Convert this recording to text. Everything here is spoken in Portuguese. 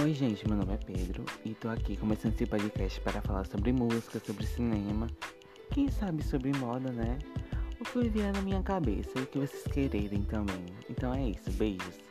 Oi, gente, meu nome é Pedro e tô aqui começando esse podcast para falar sobre música, sobre cinema, quem sabe sobre moda, né? O que vier na minha cabeça e o que vocês quererem também. Então é isso, beijos.